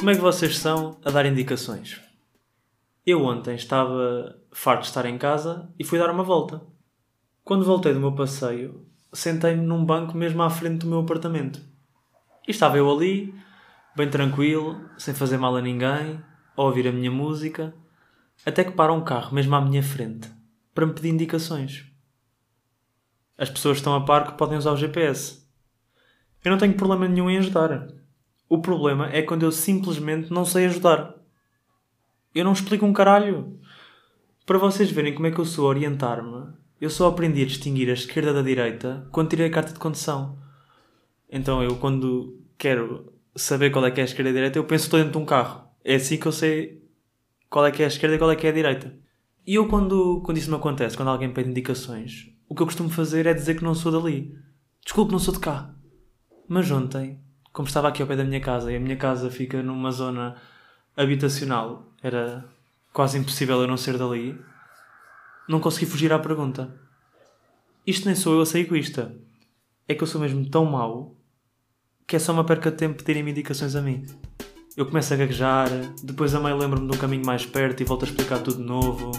Como é que vocês são a dar indicações? Eu ontem estava farto de estar em casa e fui dar uma volta. Quando voltei do meu passeio, sentei-me num banco mesmo à frente do meu apartamento. E estava eu ali, bem tranquilo, sem fazer mal a ninguém, a ouvir a minha música, até que para um carro mesmo à minha frente para me pedir indicações. As pessoas estão a par que podem usar o GPS. Eu não tenho problema nenhum em ajudar. O problema é quando eu simplesmente não sei ajudar. Eu não explico um caralho. Para vocês verem como é que eu sou a orientar-me, eu só aprendi a distinguir a esquerda da direita quando tirei a carta de condução. Então eu, quando quero saber qual é que é a esquerda e a direita, eu penso que estou dentro de um carro. É assim que eu sei qual é que é a esquerda e qual é que é a direita. E eu, quando, quando isso me acontece, quando alguém pede indicações, o que eu costumo fazer é dizer que não sou dali. Desculpe, não sou de cá. Mas ontem, como estava aqui ao pé da minha casa, e a minha casa fica numa zona habitacional, era quase impossível eu não ser dali, não consegui fugir à pergunta. Isto nem sou eu a ser egoísta. É que eu sou mesmo tão mau que é só uma perca de tempo pedirem-me indicações a mim. Eu começo a gaguejar, depois a mãe lembra-me de um caminho mais perto e volto a explicar tudo de novo.